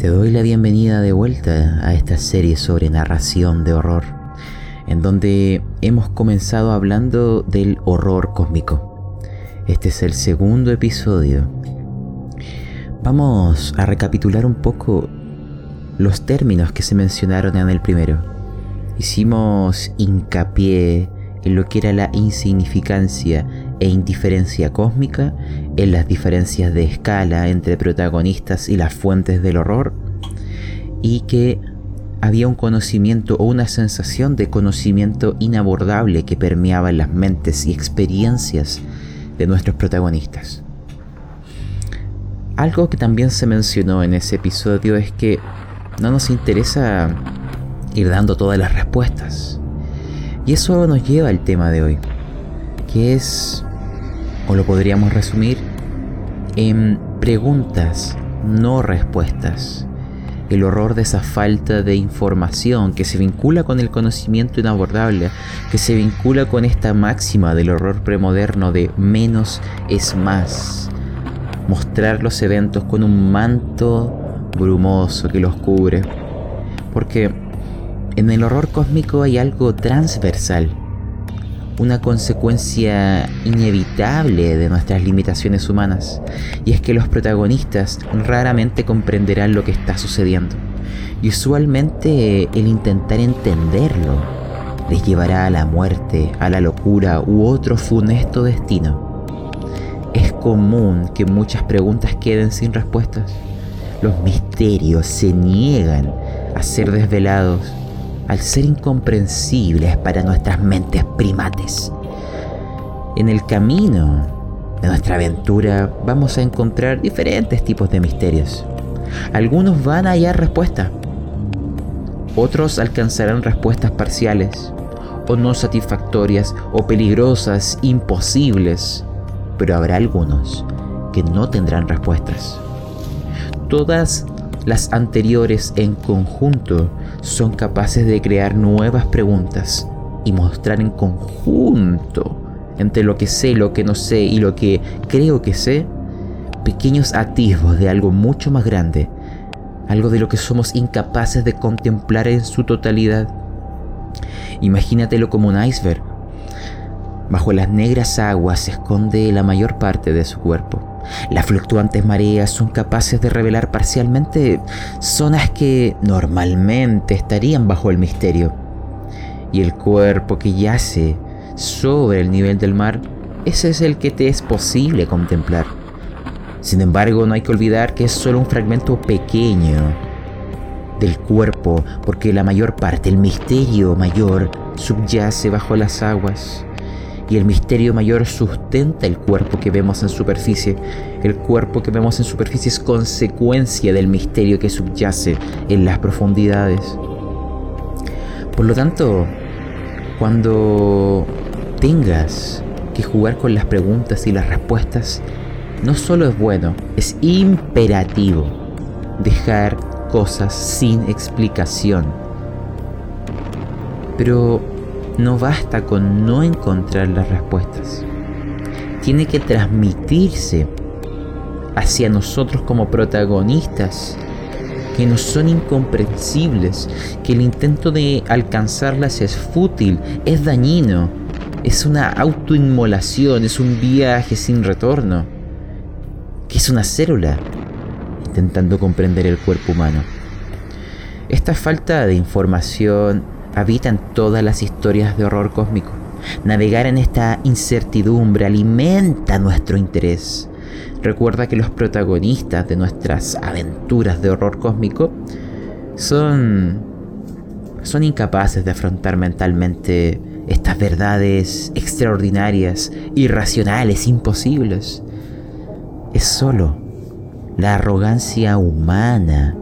Te doy la bienvenida de vuelta a esta serie sobre narración de horror, en donde hemos comenzado hablando del horror cósmico. Este es el segundo episodio. Vamos a recapitular un poco los términos que se mencionaron en el primero. Hicimos hincapié en lo que era la insignificancia e indiferencia cósmica, en las diferencias de escala entre protagonistas y las fuentes del horror, y que había un conocimiento o una sensación de conocimiento inabordable que permeaba en las mentes y experiencias de nuestros protagonistas. Algo que también se mencionó en ese episodio es que no nos interesa ir dando todas las respuestas. Y eso nos lleva al tema de hoy, que es, o lo podríamos resumir, en preguntas, no respuestas. El horror de esa falta de información que se vincula con el conocimiento inabordable, que se vincula con esta máxima del horror premoderno de menos es más. Mostrar los eventos con un manto brumoso que los cubre. Porque en el horror cósmico hay algo transversal, una consecuencia inevitable de nuestras limitaciones humanas, y es que los protagonistas raramente comprenderán lo que está sucediendo, y usualmente el intentar entenderlo les llevará a la muerte, a la locura u otro funesto destino. Es común que muchas preguntas queden sin respuestas. Los misterios se niegan a ser desvelados al ser incomprensibles para nuestras mentes primates. En el camino de nuestra aventura vamos a encontrar diferentes tipos de misterios. Algunos van a hallar respuesta, otros alcanzarán respuestas parciales, o no satisfactorias, o peligrosas, imposibles, pero habrá algunos que no tendrán respuestas. Todas las anteriores en conjunto son capaces de crear nuevas preguntas y mostrar en conjunto entre lo que sé, lo que no sé y lo que creo que sé, pequeños atisbos de algo mucho más grande, algo de lo que somos incapaces de contemplar en su totalidad. Imagínatelo como un iceberg. Bajo las negras aguas se esconde la mayor parte de su cuerpo. Las fluctuantes mareas son capaces de revelar parcialmente zonas que normalmente estarían bajo el misterio. Y el cuerpo que yace sobre el nivel del mar, ese es el que te es posible contemplar. Sin embargo, no hay que olvidar que es solo un fragmento pequeño del cuerpo, porque la mayor parte, el misterio mayor, subyace bajo las aguas y el misterio mayor sustenta el cuerpo que vemos en superficie. El cuerpo que vemos en superficie es consecuencia del misterio que subyace en las profundidades. Por lo tanto, cuando tengas que jugar con las preguntas y las respuestas, no solo es bueno, es imperativo dejar cosas sin explicación. Pero no basta con no encontrar las respuestas. Tiene que transmitirse hacia nosotros como protagonistas que nos son incomprensibles, que el intento de alcanzarlas es fútil, es dañino, es una autoinmolación, es un viaje sin retorno, que es una célula intentando comprender el cuerpo humano. Esta falta de información habita en todas las historias de horror cósmico. Navegar en esta incertidumbre alimenta nuestro interés. Recuerda que los protagonistas de nuestras aventuras de horror cósmico son son incapaces de afrontar mentalmente estas verdades extraordinarias, irracionales, imposibles. Es solo la arrogancia humana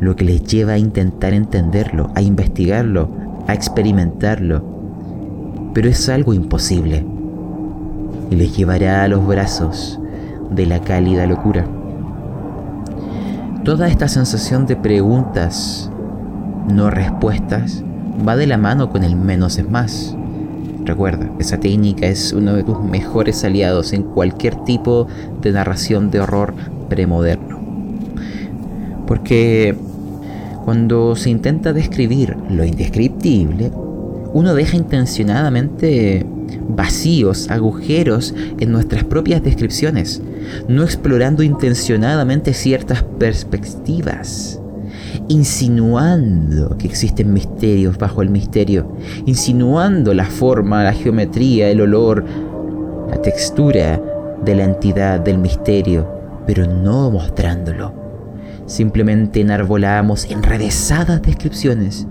lo que les lleva a intentar entenderlo, a investigarlo, a experimentarlo. Pero es algo imposible y les llevará a los brazos de la cálida locura. Toda esta sensación de preguntas, no respuestas, va de la mano con el menos es más. Recuerda, esa técnica es uno de tus mejores aliados en cualquier tipo de narración de horror premoderno. Porque cuando se intenta describir lo indescriptible, uno deja intencionadamente vacíos, agujeros en nuestras propias descripciones, no explorando intencionadamente ciertas perspectivas, insinuando que existen misterios bajo el misterio, insinuando la forma, la geometría, el olor, la textura de la entidad del misterio, pero no mostrándolo. Simplemente enarbolamos enrevesadas descripciones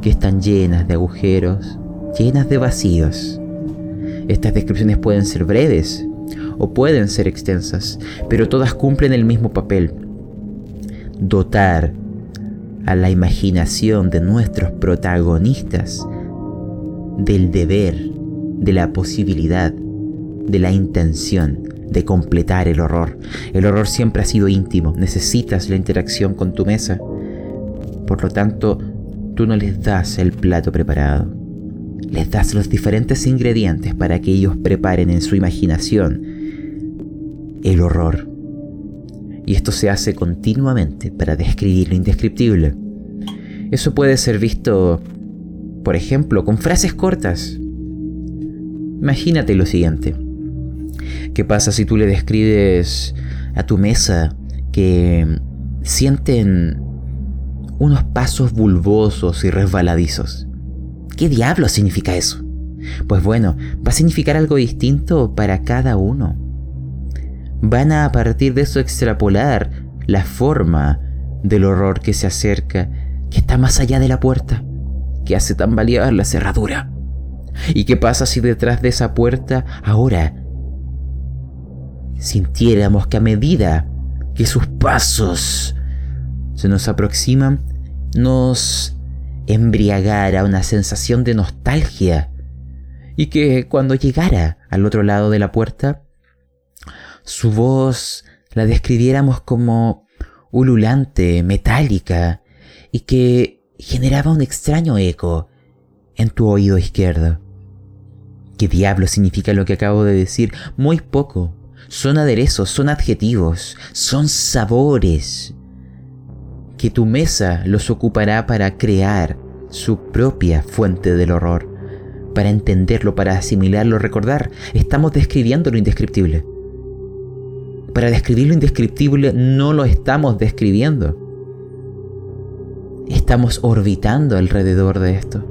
que están llenas de agujeros, llenas de vacíos. Estas descripciones pueden ser breves o pueden ser extensas, pero todas cumplen el mismo papel. Dotar a la imaginación de nuestros protagonistas del deber, de la posibilidad, de la intención de completar el horror. El horror siempre ha sido íntimo, necesitas la interacción con tu mesa. Por lo tanto, tú no les das el plato preparado les das los diferentes ingredientes para que ellos preparen en su imaginación el horror. Y esto se hace continuamente para describir lo indescriptible. Eso puede ser visto, por ejemplo, con frases cortas. Imagínate lo siguiente. ¿Qué pasa si tú le describes a tu mesa que sienten unos pasos bulbosos y resbaladizos? ¿Qué diablo significa eso? Pues bueno, va a significar algo distinto para cada uno. Van a a partir de eso extrapolar la forma del horror que se acerca, que está más allá de la puerta, que hace tambalear la cerradura. ¿Y qué pasa si detrás de esa puerta ahora sintiéramos que a medida que sus pasos se nos aproximan, nos embriagara una sensación de nostalgia y que cuando llegara al otro lado de la puerta, su voz la describiéramos como ululante, metálica, y que generaba un extraño eco en tu oído izquierdo. ¿Qué diablo significa lo que acabo de decir? Muy poco. Son aderezos, son adjetivos, son sabores que tu mesa los ocupará para crear su propia fuente del horror. Para entenderlo, para asimilarlo, recordar, estamos describiendo lo indescriptible. Para describir lo indescriptible no lo estamos describiendo. Estamos orbitando alrededor de esto,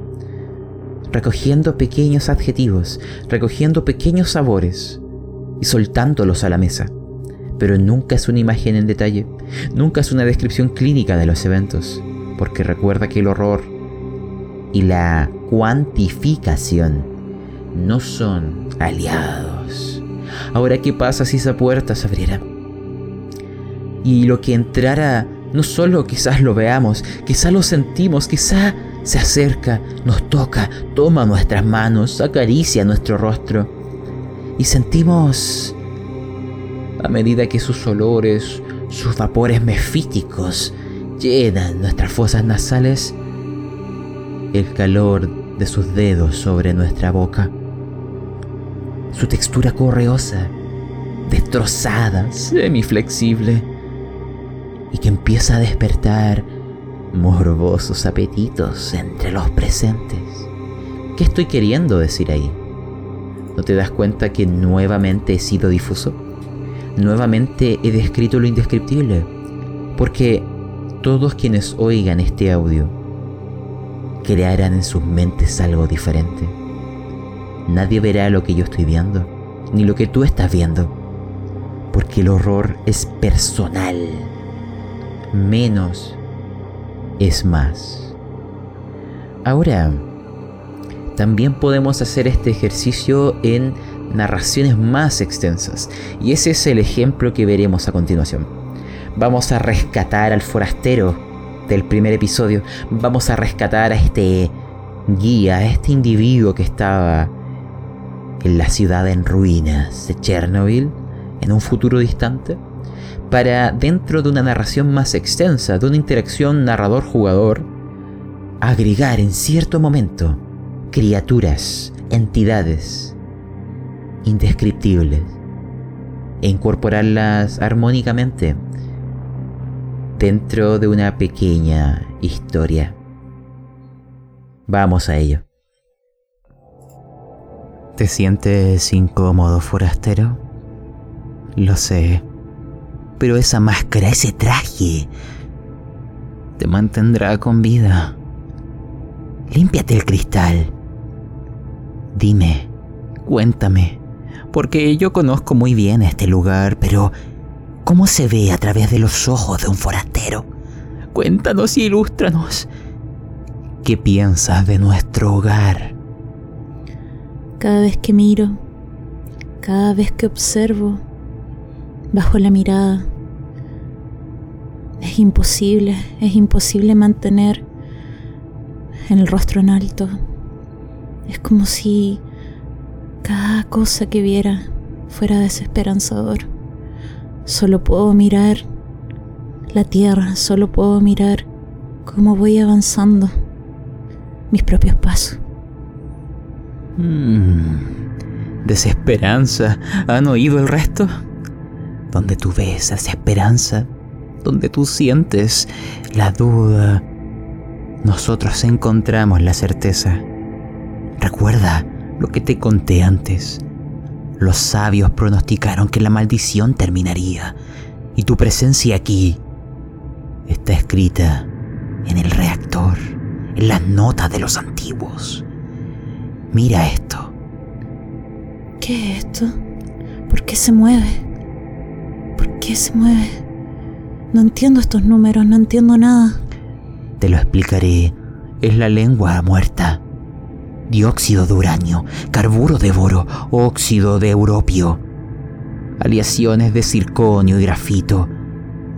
recogiendo pequeños adjetivos, recogiendo pequeños sabores y soltándolos a la mesa pero nunca es una imagen en detalle, nunca es una descripción clínica de los eventos, porque recuerda que el horror y la cuantificación no son aliados. Ahora, ¿qué pasa si esa puerta se abriera? Y lo que entrara, no solo quizás lo veamos, quizás lo sentimos, quizás se acerca, nos toca, toma nuestras manos, acaricia nuestro rostro. Y sentimos a medida que sus olores, sus vapores mefíticos llenan nuestras fosas nasales, el calor de sus dedos sobre nuestra boca, su textura correosa, destrozada, semiflexible, y que empieza a despertar morbosos apetitos entre los presentes. ¿Qué estoy queriendo decir ahí? ¿No te das cuenta que nuevamente he sido difuso? nuevamente he descrito lo indescriptible, porque todos quienes oigan este audio crearán en sus mentes algo diferente. Nadie verá lo que yo estoy viendo, ni lo que tú estás viendo, porque el horror es personal. Menos es más. Ahora, también podemos hacer este ejercicio en narraciones más extensas, y ese es el ejemplo que veremos a continuación. Vamos a rescatar al forastero del primer episodio, vamos a rescatar a este guía, a este individuo que estaba en la ciudad en ruinas de Chernobyl en un futuro distante, para dentro de una narración más extensa, de una interacción narrador-jugador, agregar en cierto momento criaturas, entidades, indescriptibles e incorporarlas armónicamente dentro de una pequeña historia. Vamos a ello. ¿Te sientes incómodo, forastero? Lo sé. Pero esa máscara, ese traje, te mantendrá con vida. Límpiate el cristal. Dime, cuéntame, porque yo conozco muy bien este lugar, pero ¿cómo se ve a través de los ojos de un forastero? Cuéntanos y ilústranos. ¿Qué piensas de nuestro hogar? Cada vez que miro, cada vez que observo, bajo la mirada, es imposible, es imposible mantener el rostro en alto. Es como si cada cosa que viera fuera desesperanzador. Solo puedo mirar la tierra, solo puedo mirar cómo voy avanzando mis propios pasos. Mm, desesperanza. ¿Han oído el resto? Donde tú ves desesperanza, donde tú sientes la duda, nosotros encontramos la certeza. Recuerda lo que te conté antes. Los sabios pronosticaron que la maldición terminaría y tu presencia aquí está escrita en el reactor, en las notas de los antiguos. Mira esto. ¿Qué es esto? ¿Por qué se mueve? ¿Por qué se mueve? No entiendo estos números, no entiendo nada. Te lo explicaré. Es la lengua muerta. Dióxido de uranio, carburo de boro, óxido de europio, aleaciones de circonio y grafito.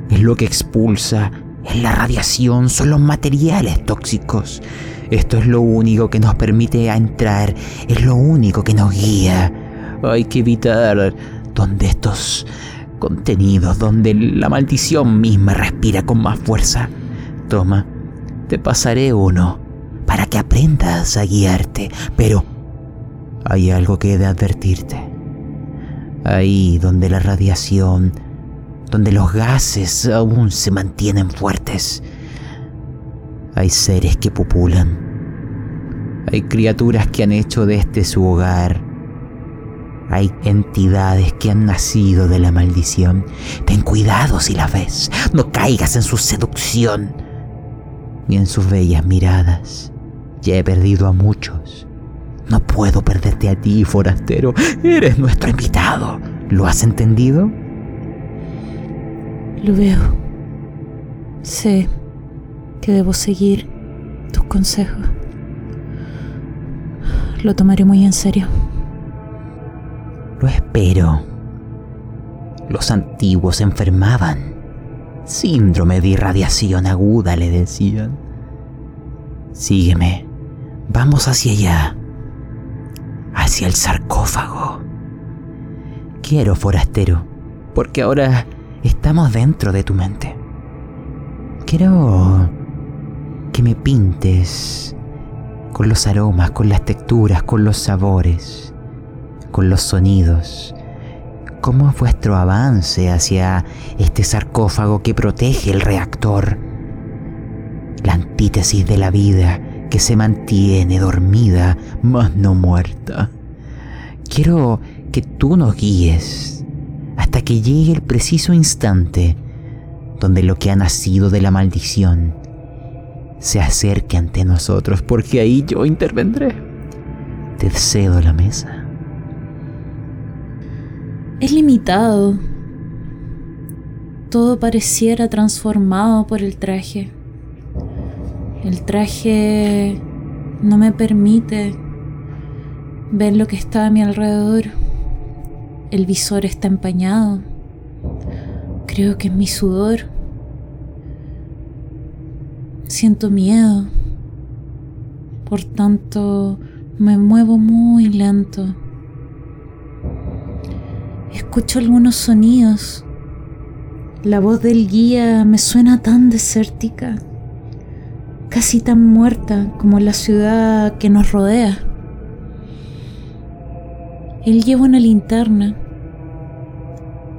Es lo que expulsa, es la radiación, son los materiales tóxicos. Esto es lo único que nos permite entrar, es lo único que nos guía. Hay que evitar donde estos contenidos, donde la maldición misma respira con más fuerza. Toma, te pasaré uno para que aprendas a guiarte, pero hay algo que he de advertirte. Ahí donde la radiación, donde los gases aún se mantienen fuertes, hay seres que populan. Hay criaturas que han hecho de este su hogar. Hay entidades que han nacido de la maldición. Ten cuidado si las ves. No caigas en su seducción ni en sus bellas miradas. Ya he perdido a muchos. No puedo perderte a ti, forastero. Eres nuestro invitado. ¿Lo has entendido? Lo veo. Sé que debo seguir tus consejos. Lo tomaré muy en serio. Lo espero. Los antiguos enfermaban. Síndrome de irradiación aguda, le decían. Sígueme. Vamos hacia allá. Hacia el sarcófago. Quiero, forastero, porque ahora estamos dentro de tu mente. Quiero que me pintes con los aromas, con las texturas, con los sabores, con los sonidos. ¿Cómo es vuestro avance hacia este sarcófago que protege el reactor? La antítesis de la vida que se mantiene dormida, mas no muerta. Quiero que tú nos guíes hasta que llegue el preciso instante donde lo que ha nacido de la maldición se acerque ante nosotros, porque ahí yo intervendré. Te cedo la mesa. Es limitado. Todo pareciera transformado por el traje. El traje no me permite ver lo que está a mi alrededor. El visor está empañado. Creo que es mi sudor. Siento miedo. Por tanto, me muevo muy lento. Escucho algunos sonidos. La voz del guía me suena tan desértica, casi tan muerta como la ciudad que nos rodea. Él lleva una linterna,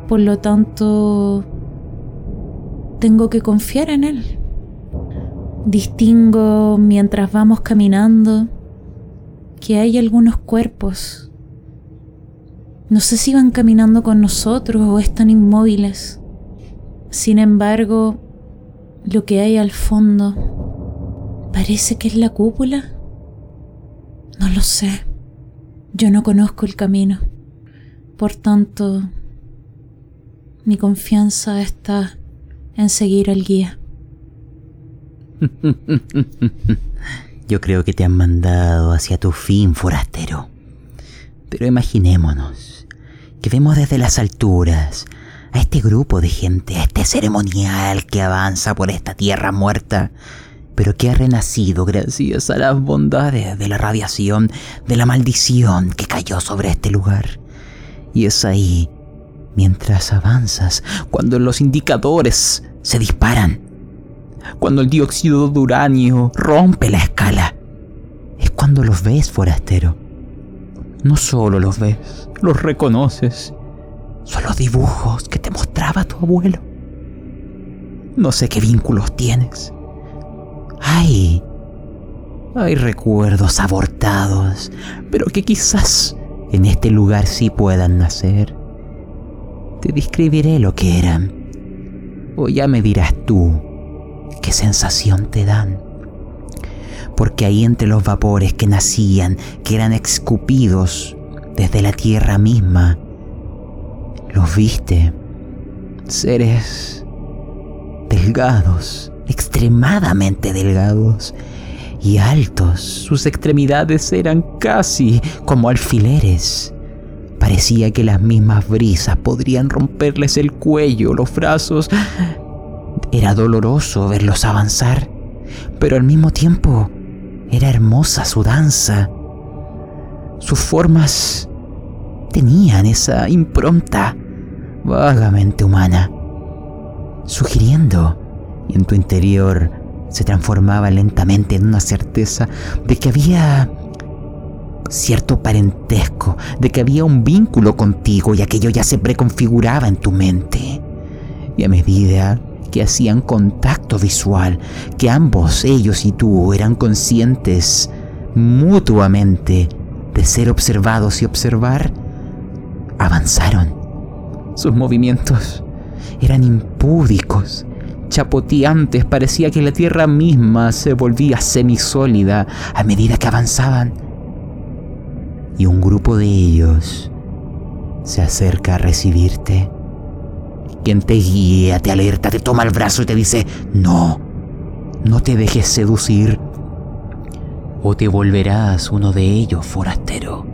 por lo tanto tengo que confiar en Él. Distingo mientras vamos caminando que hay algunos cuerpos. No sé si van caminando con nosotros o están inmóviles. Sin embargo, lo que hay al fondo parece que es la cúpula. No lo sé. Yo no conozco el camino. Por tanto, mi confianza está en seguir al guía. Yo creo que te han mandado hacia tu fin, forastero. Pero imaginémonos que vemos desde las alturas a este grupo de gente, a este ceremonial que avanza por esta tierra muerta, pero que ha renacido gracias a las bondades de la radiación, de la maldición que cayó sobre este lugar. Y es ahí, mientras avanzas, cuando los indicadores se disparan, cuando el dióxido de uranio rompe la escala, es cuando los ves, forastero. No solo los ves, los reconoces. Son los dibujos que te mostraba tu abuelo. No sé qué vínculos tienes. Hay... Hay recuerdos abortados, pero que quizás en este lugar sí puedan nacer. Te describiré lo que eran. O ya me dirás tú qué sensación te dan. Porque ahí entre los vapores que nacían, que eran escupidos desde la tierra misma, los viste, seres delgados, extremadamente delgados y altos. Sus extremidades eran casi como alfileres. Parecía que las mismas brisas podrían romperles el cuello, los brazos. Era doloroso verlos avanzar, pero al mismo tiempo era hermosa su danza. Sus formas tenían esa impronta vagamente humana, sugiriendo y en tu interior se transformaba lentamente en una certeza de que había cierto parentesco, de que había un vínculo contigo y aquello ya se preconfiguraba en tu mente. Y a medida que hacían contacto visual, que ambos, ellos y tú, eran conscientes mutuamente de ser observados y observar, avanzaron. Sus movimientos eran impúdicos, chapoteantes, parecía que la tierra misma se volvía semisólida a medida que avanzaban. Y un grupo de ellos se acerca a recibirte. Quien te guía, te alerta, te toma el brazo y te dice, no, no te dejes seducir. O te volverás uno de ellos, forastero.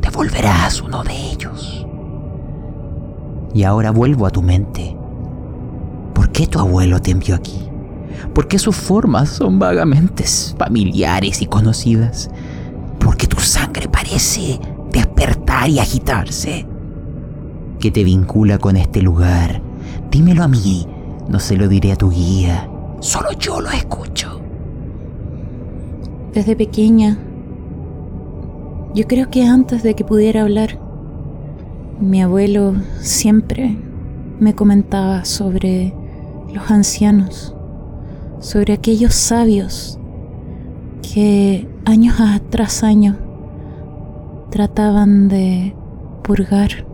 Te volverás uno de ellos. Y ahora vuelvo a tu mente. ¿Por qué tu abuelo te envió aquí? ¿Por qué sus formas son vagamente familiares y conocidas? ¿Por qué tu sangre parece despertar y agitarse? ¿Qué te vincula con este lugar? Dímelo a mí, no se lo diré a tu guía, solo yo lo escucho. Desde pequeña, yo creo que antes de que pudiera hablar, mi abuelo siempre me comentaba sobre los ancianos, sobre aquellos sabios que años tras año trataban de purgar,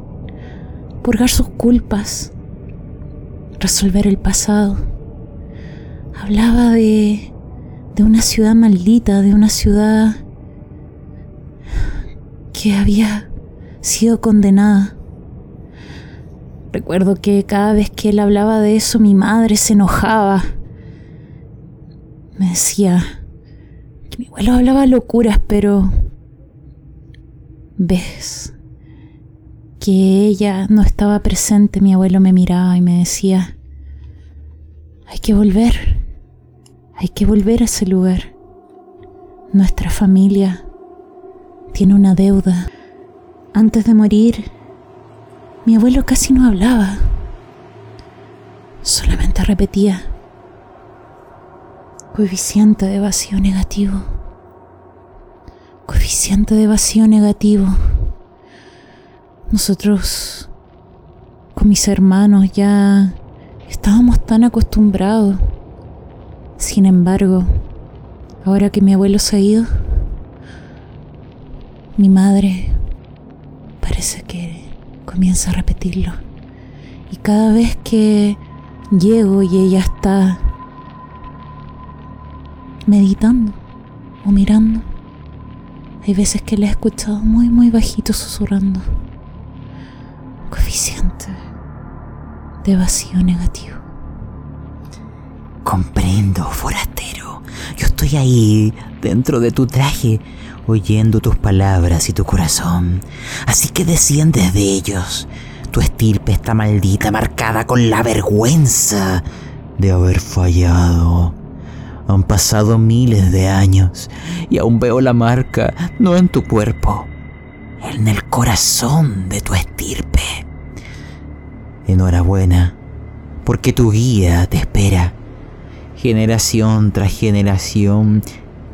purgar sus culpas, resolver el pasado. Hablaba de, de una ciudad maldita, de una ciudad que había sido condenada Recuerdo que cada vez que él hablaba de eso mi madre se enojaba. Me decía que mi abuelo hablaba locuras, pero ves que ella no estaba presente, mi abuelo me miraba y me decía, hay que volver, hay que volver a ese lugar. Nuestra familia tiene una deuda. Antes de morir, mi abuelo casi no hablaba, solamente repetía coeficiente de vacío negativo, coeficiente de vacío negativo. Nosotros, con mis hermanos, ya Estábamos tan acostumbrados. Sin embargo, ahora que mi abuelo se ha ido, mi madre parece que comienza a repetirlo. Y cada vez que llego y ella está meditando o mirando, hay veces que la he escuchado muy, muy bajito susurrando. Coeficiente de vacío negativo. Comprendo, forastero. Yo estoy ahí, dentro de tu traje, oyendo tus palabras y tu corazón. Así que desciendes de ellos. Tu estirpe está maldita, marcada con la vergüenza de haber fallado. Han pasado miles de años y aún veo la marca, no en tu cuerpo, en el corazón de tu estirpe. Enhorabuena, porque tu guía te espera. Generación tras generación,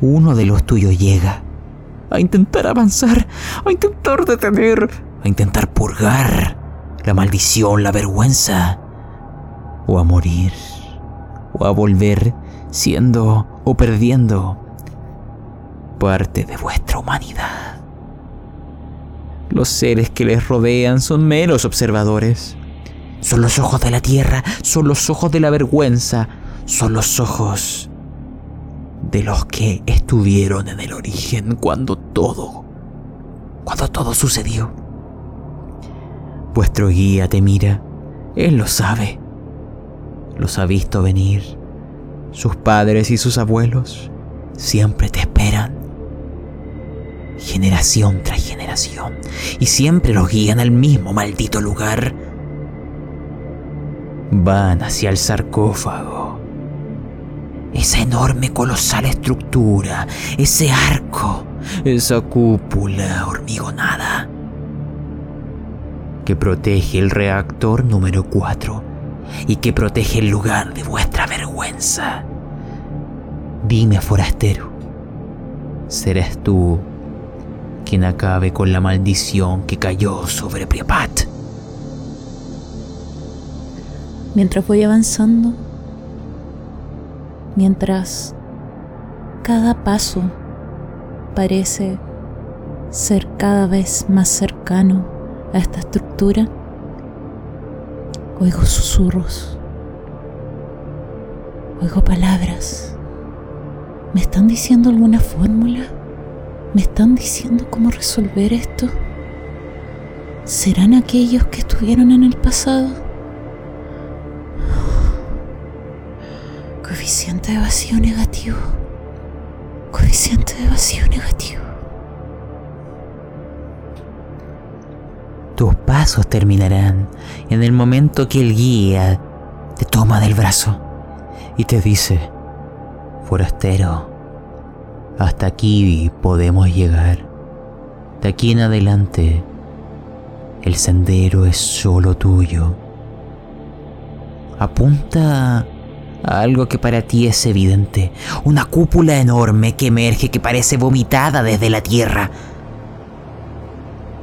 uno de los tuyos llega a intentar avanzar, a intentar detener, a intentar purgar la maldición, la vergüenza, o a morir, o a volver siendo o perdiendo parte de vuestra humanidad. Los seres que les rodean son meros observadores. Son los ojos de la tierra, son los ojos de la vergüenza, son los ojos de los que estuvieron en el origen cuando todo, cuando todo sucedió. Vuestro guía te mira, él lo sabe, los ha visto venir sus padres y sus abuelos siempre te esperan. Generación tras generación. Y siempre los guían al mismo maldito lugar. Van hacia el sarcófago. Esa enorme colosal estructura, ese arco, esa cúpula hormigonada que protege el reactor número 4 y que protege el lugar de vuestra vergüenza. Dime, forastero, ¿serás tú quien acabe con la maldición que cayó sobre Priapat? Mientras voy avanzando, mientras cada paso parece ser cada vez más cercano a esta estructura, Oigo susurros. Oigo palabras. ¿Me están diciendo alguna fórmula? ¿Me están diciendo cómo resolver esto? ¿Serán aquellos que estuvieron en el pasado? Coeficiente de vacío negativo. Coeficiente de vacío negativo. Tus pasos terminarán en el momento que el guía te toma del brazo y te dice, forastero, hasta aquí podemos llegar. De aquí en adelante, el sendero es solo tuyo. Apunta algo que para ti es evidente, una cúpula enorme que emerge que parece vomitada desde la tierra.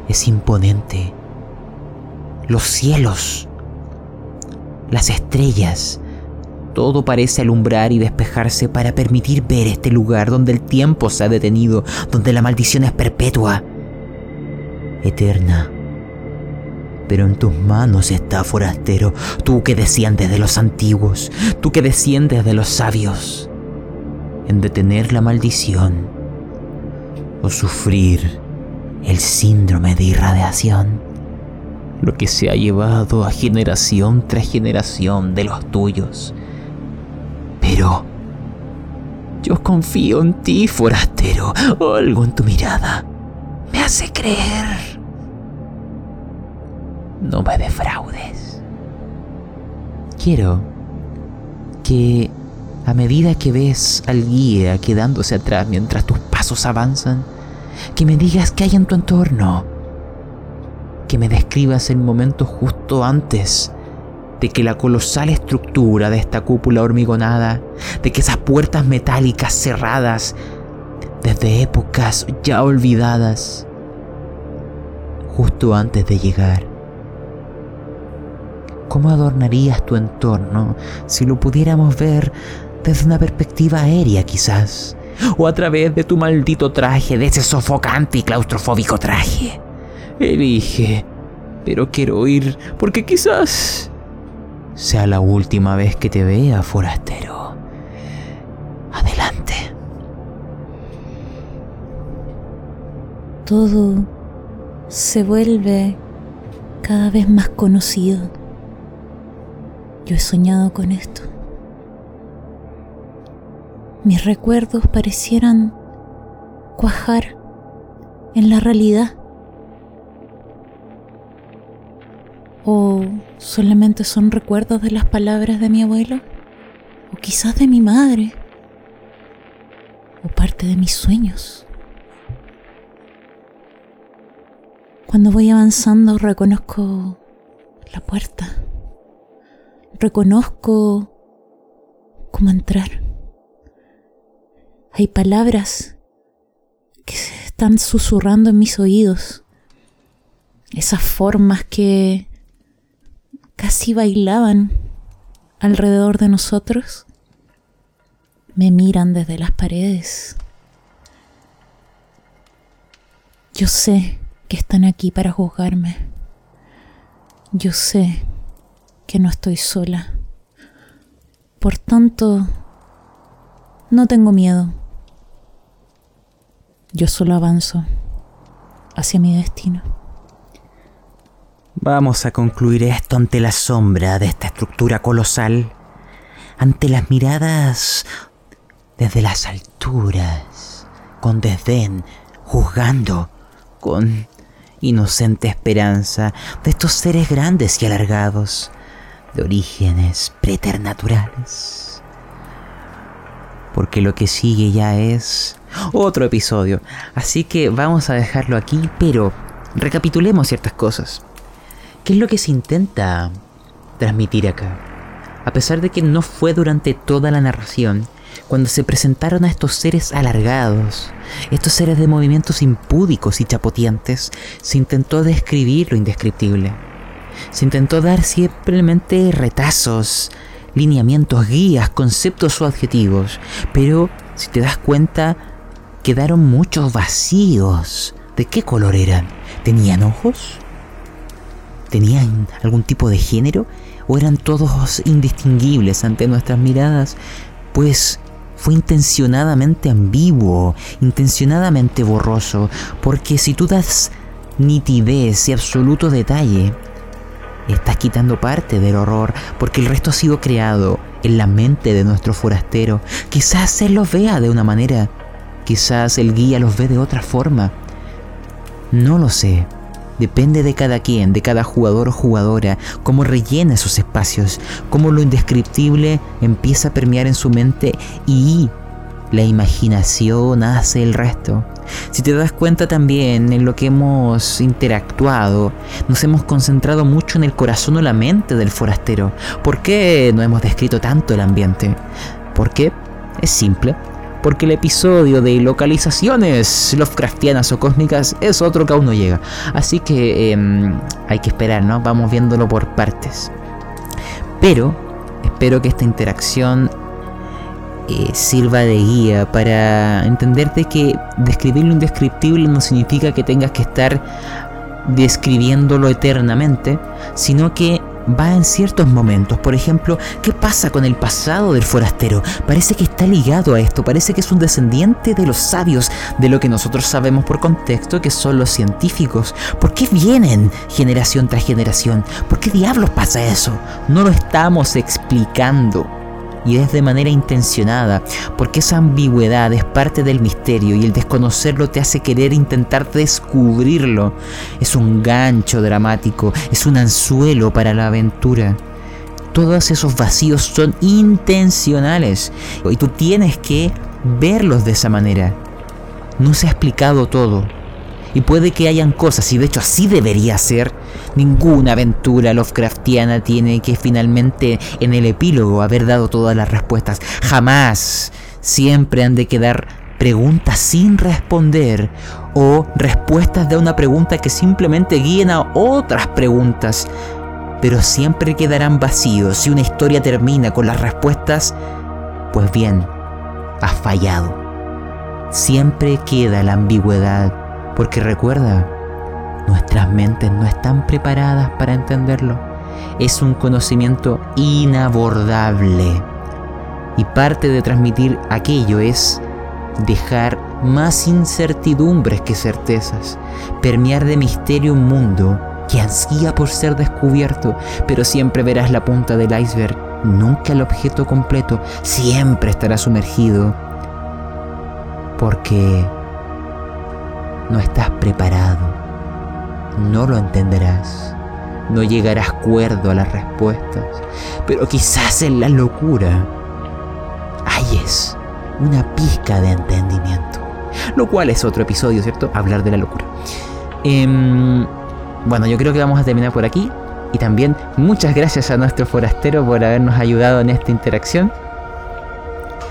Es imponente. Los cielos, las estrellas, todo parece alumbrar y despejarse para permitir ver este lugar donde el tiempo se ha detenido, donde la maldición es perpetua, eterna. Pero en tus manos está, forastero, tú que desciendes de los antiguos, tú que desciendes de los sabios, en detener la maldición o sufrir el síndrome de irradiación lo que se ha llevado a generación tras generación de los tuyos. Pero yo confío en ti, forastero. Algo en tu mirada me hace creer. No me defraudes. Quiero que a medida que ves al guía quedándose atrás mientras tus pasos avanzan, que me digas qué hay en tu entorno que me describas el momento justo antes de que la colosal estructura de esta cúpula hormigonada, de que esas puertas metálicas cerradas desde épocas ya olvidadas, justo antes de llegar, ¿Cómo adornarías tu entorno si lo pudiéramos ver desde una perspectiva aérea quizás? O a través de tu maldito traje, de ese sofocante y claustrofóbico traje. Elige, pero quiero ir porque quizás sea la última vez que te vea, forastero. Adelante. Todo se vuelve cada vez más conocido. Yo he soñado con esto. Mis recuerdos parecieran cuajar en la realidad. ¿O solamente son recuerdos de las palabras de mi abuelo? ¿O quizás de mi madre? ¿O parte de mis sueños? Cuando voy avanzando reconozco la puerta. Reconozco cómo entrar. Hay palabras que se están susurrando en mis oídos. Esas formas que casi bailaban alrededor de nosotros me miran desde las paredes. Yo sé que están aquí para juzgarme. Yo sé que no estoy sola. Por tanto, no tengo miedo. Yo solo avanzo hacia mi destino. Vamos a concluir esto ante la sombra de esta estructura colosal, ante las miradas desde las alturas, con desdén, juzgando, con inocente esperanza de estos seres grandes y alargados, de orígenes preternaturales. Porque lo que sigue ya es otro episodio, así que vamos a dejarlo aquí, pero recapitulemos ciertas cosas. ¿Qué es lo que se intenta transmitir acá? A pesar de que no fue durante toda la narración, cuando se presentaron a estos seres alargados, estos seres de movimientos impúdicos y chapoteantes, se intentó describir lo indescriptible. Se intentó dar simplemente retazos, lineamientos, guías, conceptos o adjetivos, pero si te das cuenta, quedaron muchos vacíos. ¿De qué color eran? ¿Tenían ojos? ¿Tenían algún tipo de género? ¿O eran todos indistinguibles ante nuestras miradas? Pues fue intencionadamente ambiguo, intencionadamente borroso, porque si tú das nitidez y absoluto detalle, estás quitando parte del horror, porque el resto ha sido creado en la mente de nuestro forastero. Quizás él los vea de una manera, quizás el guía los ve de otra forma. No lo sé. Depende de cada quien, de cada jugador o jugadora, cómo rellena esos espacios, cómo lo indescriptible empieza a permear en su mente y la imaginación hace el resto. Si te das cuenta también en lo que hemos interactuado, nos hemos concentrado mucho en el corazón o la mente del forastero. ¿Por qué no hemos descrito tanto el ambiente? ¿Por qué? Es simple porque el episodio de localizaciones Lovecraftianas o cósmicas es otro que aún no llega. Así que em, hay que esperar, ¿no? Vamos viéndolo por partes. Pero espero que esta interacción eh, sirva de guía para entenderte que describir lo indescriptible no significa que tengas que estar describiéndolo eternamente, sino que va en ciertos momentos. Por ejemplo, ¿qué pasa con el pasado del forastero? Parece que está ligado a esto, parece que es un descendiente de los sabios, de lo que nosotros sabemos por contexto que son los científicos. ¿Por qué vienen generación tras generación? ¿Por qué diablos pasa eso? No lo estamos explicando y es de manera intencionada, porque esa ambigüedad es parte del misterio y el desconocerlo te hace querer intentar descubrirlo. Es un gancho dramático, es un anzuelo para la aventura. Todos esos vacíos son intencionales y tú tienes que verlos de esa manera. No se ha explicado todo. Y puede que hayan cosas, y de hecho así debería ser, Ninguna aventura Lovecraftiana tiene que finalmente en el epílogo haber dado todas las respuestas. Jamás. Siempre han de quedar preguntas sin responder o respuestas de una pregunta que simplemente guíen a otras preguntas. pero siempre quedarán vacíos si una historia termina con las respuestas. Pues bien, has fallado. Siempre queda la ambigüedad, porque recuerda, nuestras mentes no están preparadas para entenderlo. Es un conocimiento inabordable. Y parte de transmitir aquello es dejar más incertidumbres que certezas, permear de misterio un mundo que ansía por ser descubierto, pero siempre verás la punta del iceberg, nunca el objeto completo, siempre estará sumergido, porque no estás preparado, no lo entenderás, no llegarás cuerdo a las respuestas, pero quizás en la locura hay es una pizca de entendimiento. Lo cual es otro episodio, ¿cierto? Hablar de la locura. Em, bueno, yo creo que vamos a terminar por aquí. Y también muchas gracias a nuestro forastero por habernos ayudado en esta interacción.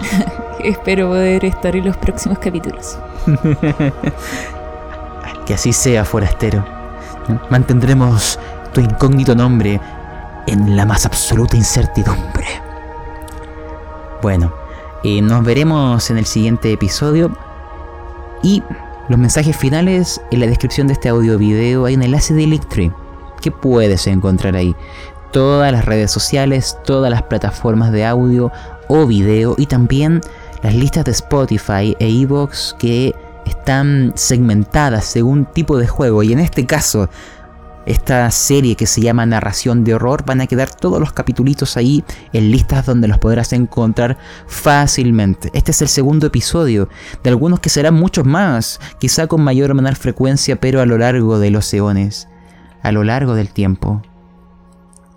Espero poder estar en los próximos capítulos. que así sea, forastero. Mantendremos tu incógnito nombre en la más absoluta incertidumbre. Bueno, eh, nos veremos en el siguiente episodio. Y los mensajes finales en la descripción de este audio video hay un enlace de Linktree que puedes encontrar ahí. Todas las redes sociales, todas las plataformas de audio o video y también las listas de Spotify e Evox que están segmentadas según tipo de juego. Y en este caso, esta serie que se llama Narración de Horror, van a quedar todos los capítulos ahí en listas donde los podrás encontrar fácilmente. Este es el segundo episodio de algunos que serán muchos más, quizá con mayor o menor frecuencia, pero a lo largo de los eones, a lo largo del tiempo,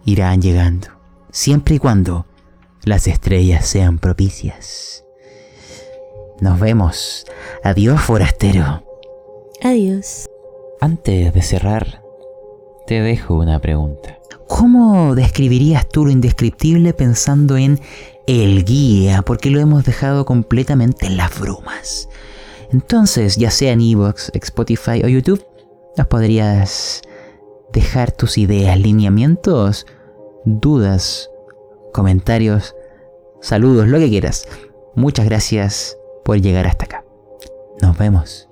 irán llegando, siempre y cuando las estrellas sean propicias. Nos vemos. Adiós, forastero. Adiós. Antes de cerrar, te dejo una pregunta. ¿Cómo describirías tú lo indescriptible pensando en el guía? Porque lo hemos dejado completamente en las brumas. Entonces, ya sea en Evox, Spotify o YouTube, nos podrías dejar tus ideas, lineamientos, dudas, comentarios, saludos, lo que quieras. Muchas gracias por llegar hasta acá. Nos vemos.